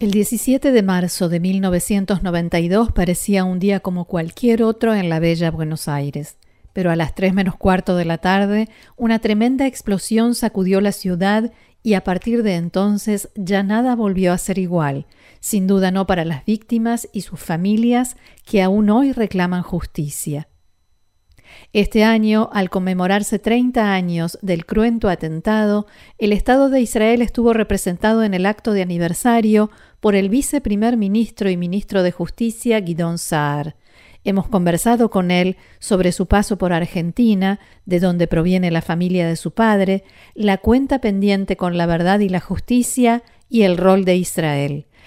El 17 de marzo de 1992 parecía un día como cualquier otro en la bella Buenos Aires, pero a las 3 menos cuarto de la tarde una tremenda explosión sacudió la ciudad y a partir de entonces ya nada volvió a ser igual, sin duda no para las víctimas y sus familias que aún hoy reclaman justicia. Este año, al conmemorarse 30 años del cruento atentado, el Estado de Israel estuvo representado en el acto de aniversario por el viceprimer ministro y ministro de Justicia Guidón Saar. Hemos conversado con él sobre su paso por Argentina, de donde proviene la familia de su padre, la cuenta pendiente con la verdad y la justicia y el rol de Israel.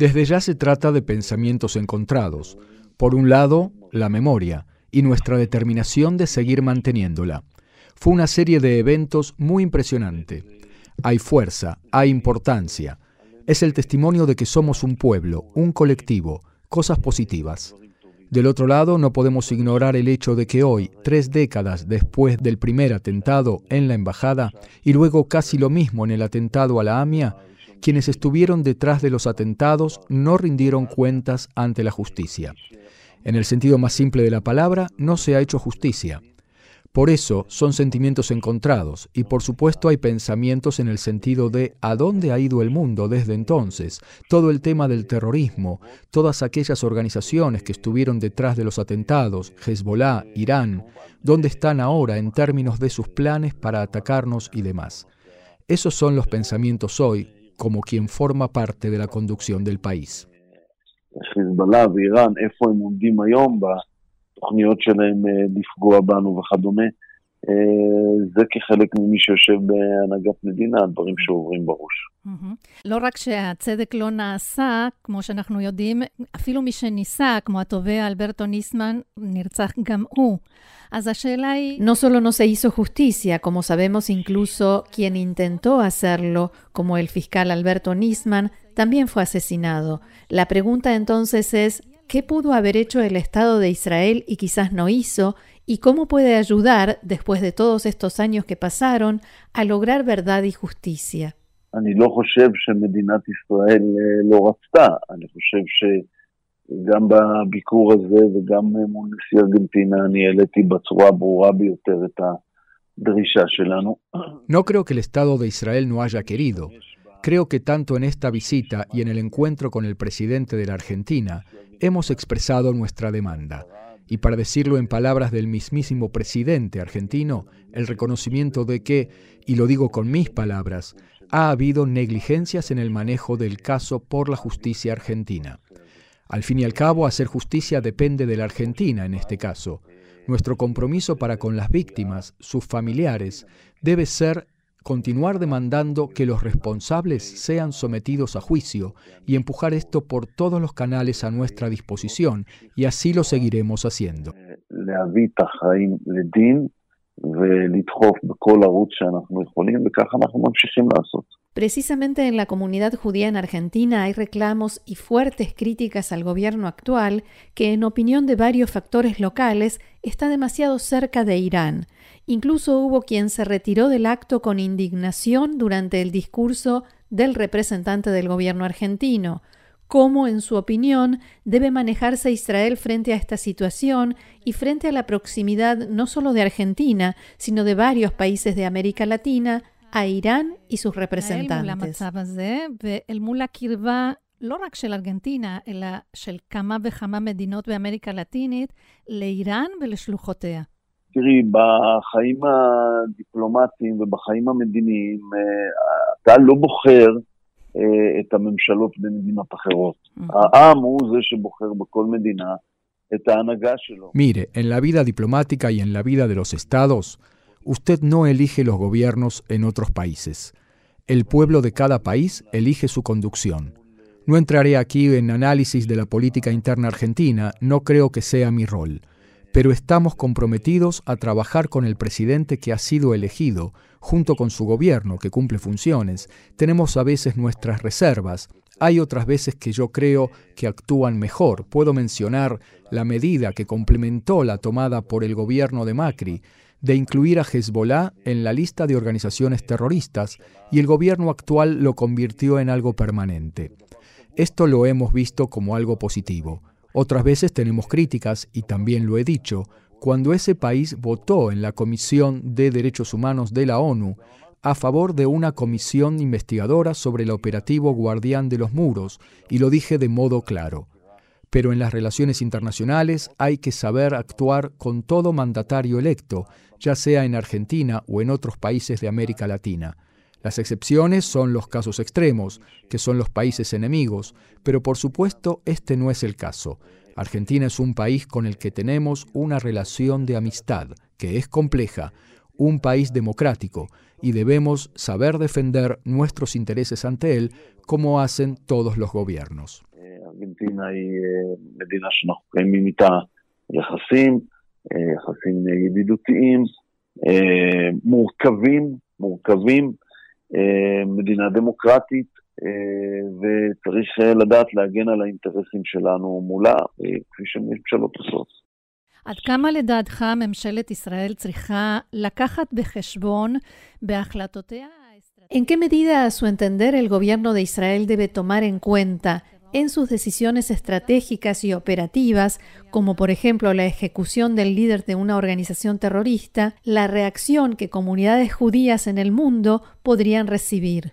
Desde ya se trata de pensamientos encontrados. Por un lado, la memoria y nuestra determinación de seguir manteniéndola. Fue una serie de eventos muy impresionante. Hay fuerza, hay importancia. Es el testimonio de que somos un pueblo, un colectivo, cosas positivas. Del otro lado, no podemos ignorar el hecho de que hoy, tres décadas después del primer atentado en la embajada y luego casi lo mismo en el atentado a la AMIA, quienes estuvieron detrás de los atentados no rindieron cuentas ante la justicia. En el sentido más simple de la palabra, no se ha hecho justicia. Por eso son sentimientos encontrados y por supuesto hay pensamientos en el sentido de a dónde ha ido el mundo desde entonces, todo el tema del terrorismo, todas aquellas organizaciones que estuvieron detrás de los atentados, Hezbollah, Irán, dónde están ahora en términos de sus planes para atacarnos y demás. Esos son los pensamientos hoy como quien forma parte de la conducción del país. זה כחלק ממי שיושב בהנהגת מדינה, הדברים שעוברים בראש. לא רק שהצדק לא נעשה, כמו שאנחנו יודעים, אפילו מי שניסה, כמו התובע אלברטו ניסמן, נרצח גם הוא. אז השאלה היא... No solo no se hizo justicia, como sabemos incluso quien intentó hacerlo, como el fiscal Alberto Nisman, también fue asesinado. La pregunta entonces es, ¿qué pudo haber hecho el Estado de Israel y quizás no hizo? y cómo puede ayudar, después de todos estos años que pasaron, a lograr verdad y justicia. No creo que el Estado de Israel no haya querido. Creo que tanto en esta visita y en el encuentro con el presidente de la Argentina hemos expresado nuestra demanda y para decirlo en palabras del mismísimo presidente argentino, el reconocimiento de que, y lo digo con mis palabras, ha habido negligencias en el manejo del caso por la justicia argentina. Al fin y al cabo, hacer justicia depende de la Argentina en este caso. Nuestro compromiso para con las víctimas, sus familiares, debe ser continuar demandando que los responsables sean sometidos a juicio y empujar esto por todos los canales a nuestra disposición, y así lo seguiremos haciendo. Precisamente en la comunidad judía en Argentina hay reclamos y fuertes críticas al gobierno actual que, en opinión de varios factores locales, está demasiado cerca de Irán. Incluso hubo quien se retiró del acto con indignación durante el discurso del representante del gobierno argentino, cómo, en su opinión, debe manejarse Israel frente a esta situación y frente a la proximidad no solo de Argentina, sino de varios países de América Latina, a Irán y sus representantes. לא רק של ארגנטינה, אלא של כמה וכמה מדינות באמריקה הלטינית, לאיראן ולשלוחותיה? תראי, בחיים הדיפלומטיים ובחיים המדיניים, אתה לא בוחר אה, את הממשלות במדינות אחרות. העם הוא זה שבוחר בכל מדינה את ההנהגה שלו. Mire, en la vida diplomática y en la vida de los estados, usted no elige los gobiernos en otros países. El pueblo de cada país elige su conducción. No entraré aquí en análisis de la política interna argentina, no creo que sea mi rol, pero estamos comprometidos a trabajar con el presidente que ha sido elegido, junto con su gobierno que cumple funciones. Tenemos a veces nuestras reservas, hay otras veces que yo creo que actúan mejor. Puedo mencionar la medida que complementó la tomada por el gobierno de Macri de incluir a Hezbollah en la lista de organizaciones terroristas y el gobierno actual lo convirtió en algo permanente. Esto lo hemos visto como algo positivo. Otras veces tenemos críticas, y también lo he dicho, cuando ese país votó en la Comisión de Derechos Humanos de la ONU a favor de una comisión investigadora sobre el operativo Guardián de los Muros, y lo dije de modo claro. Pero en las relaciones internacionales hay que saber actuar con todo mandatario electo, ya sea en Argentina o en otros países de América Latina. Las excepciones son los casos extremos, que son los países enemigos, pero por supuesto este no es el caso. Argentina es un país con el que tenemos una relación de amistad, que es compleja, un país democrático, y debemos saber defender nuestros intereses ante él como hacen todos los gobiernos. ארגנטינה היא מדינה שאנחנו קיימים איתה יחסים, יחסים ידידותיים, מורכבים, מורכבים, מדינה דמוקרטית, וצריך לדעת להגן על האינטרסים שלנו מולה, כפי שממשלות עושות. עד כמה לדעתך ממשלת ישראל צריכה לקחת בחשבון בהחלטותיה ¿En qué medida, a su entender, el gobierno de Israel debe tomar en cuenta en sus decisiones estratégicas y operativas, como por ejemplo la ejecución del líder de una organización terrorista, la reacción que comunidades judías en el mundo podrían recibir.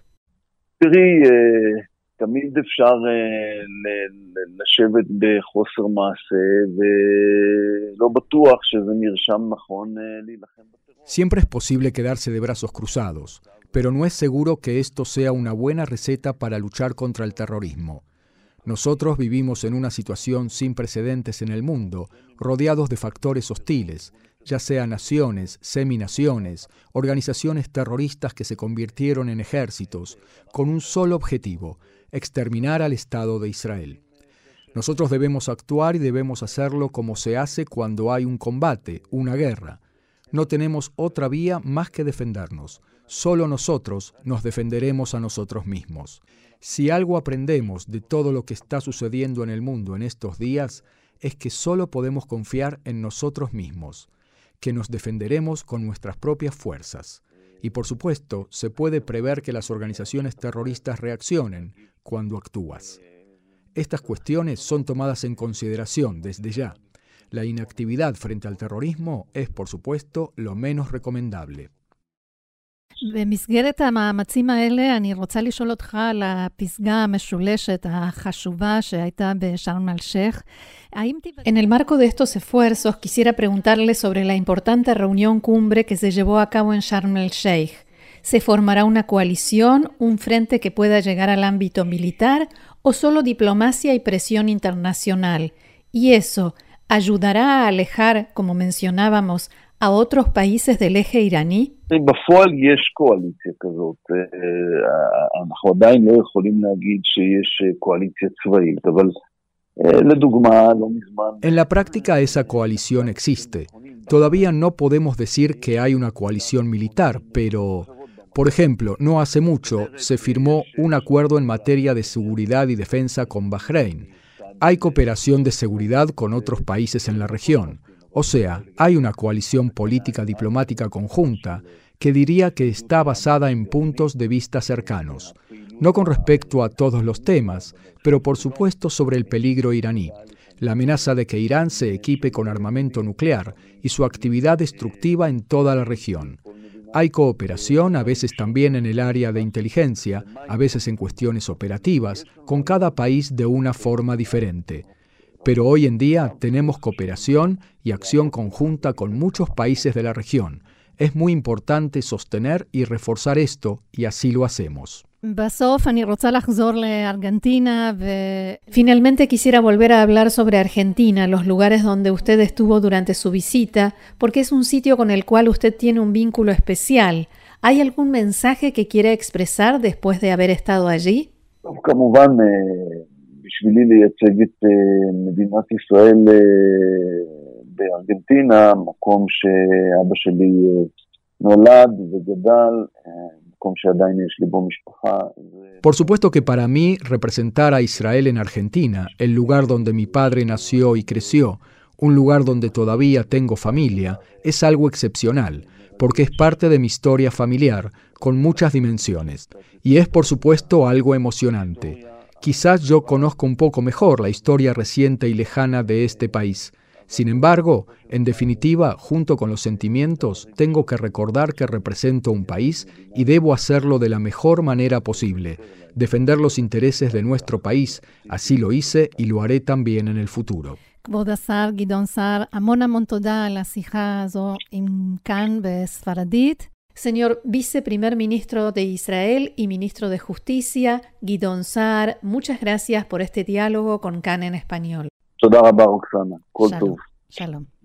Siempre es posible quedarse de brazos cruzados, pero no es seguro que esto sea una buena receta para luchar contra el terrorismo. Nosotros vivimos en una situación sin precedentes en el mundo, rodeados de factores hostiles, ya sean naciones, seminaciones, organizaciones terroristas que se convirtieron en ejércitos, con un solo objetivo, exterminar al Estado de Israel. Nosotros debemos actuar y debemos hacerlo como se hace cuando hay un combate, una guerra. No tenemos otra vía más que defendernos. Solo nosotros nos defenderemos a nosotros mismos. Si algo aprendemos de todo lo que está sucediendo en el mundo en estos días, es que solo podemos confiar en nosotros mismos, que nos defenderemos con nuestras propias fuerzas. Y por supuesto, se puede prever que las organizaciones terroristas reaccionen cuando actúas. Estas cuestiones son tomadas en consideración desde ya. La inactividad frente al terrorismo es, por supuesto, lo menos recomendable. במסגרת המאמצים האלה, אני רוצה לשאול אותך על הפסגה המשולשת החשובה שהייתה בשארם אל-שייח. En el marco de estos esfuerzos, quisiera preguntarle sobre la importante reunión cumbre que se llevó a cabo en Sharm el-Sheikh. ¿Se formará una coalición, un frente que pueda llegar al ámbito militar o solo diplomacia y presión internacional? Y eso, ayudará a alejar, como mencionábamos, a otros países del eje iraní? En la práctica esa coalición existe. Todavía no podemos decir que hay una coalición militar, pero, por ejemplo, no hace mucho se firmó un acuerdo en materia de seguridad y defensa con Bahrein hay cooperación de seguridad con otros países en la región. O sea, hay una coalición política diplomática conjunta que diría que está basada en puntos de vista cercanos, no con respecto a todos los temas, pero por supuesto sobre el peligro iraní, la amenaza de que Irán se equipe con armamento nuclear y su actividad destructiva en toda la región. Hay cooperación, a veces también en el área de inteligencia, a veces en cuestiones operativas, con cada país de una forma diferente. Pero hoy en día tenemos cooperación y acción conjunta con muchos países de la región. Es muy importante sostener y reforzar esto y así lo hacemos. Finalmente quisiera volver a hablar sobre Argentina, los lugares donde usted estuvo durante su visita, porque es un sitio con el cual usted tiene un vínculo especial. ¿Hay algún mensaje que quiera expresar después de haber estado allí? Por supuesto que para mí representar a Israel en Argentina, el lugar donde mi padre nació y creció, un lugar donde todavía tengo familia, es algo excepcional, porque es parte de mi historia familiar, con muchas dimensiones, y es por supuesto algo emocionante. Quizás yo conozco un poco mejor la historia reciente y lejana de este país, sin embargo, en definitiva, junto con los sentimientos, tengo que recordar que represento un país y debo hacerlo de la mejor manera posible, defender los intereses de nuestro país, así lo hice y lo haré también en el futuro. Señor viceprimer ministro de Israel y ministro de Justicia, Gidon Sar, muchas gracias por este diálogo con CAN en español. תודה רבה, רוקסנה. כל שלום. טוב. שלום.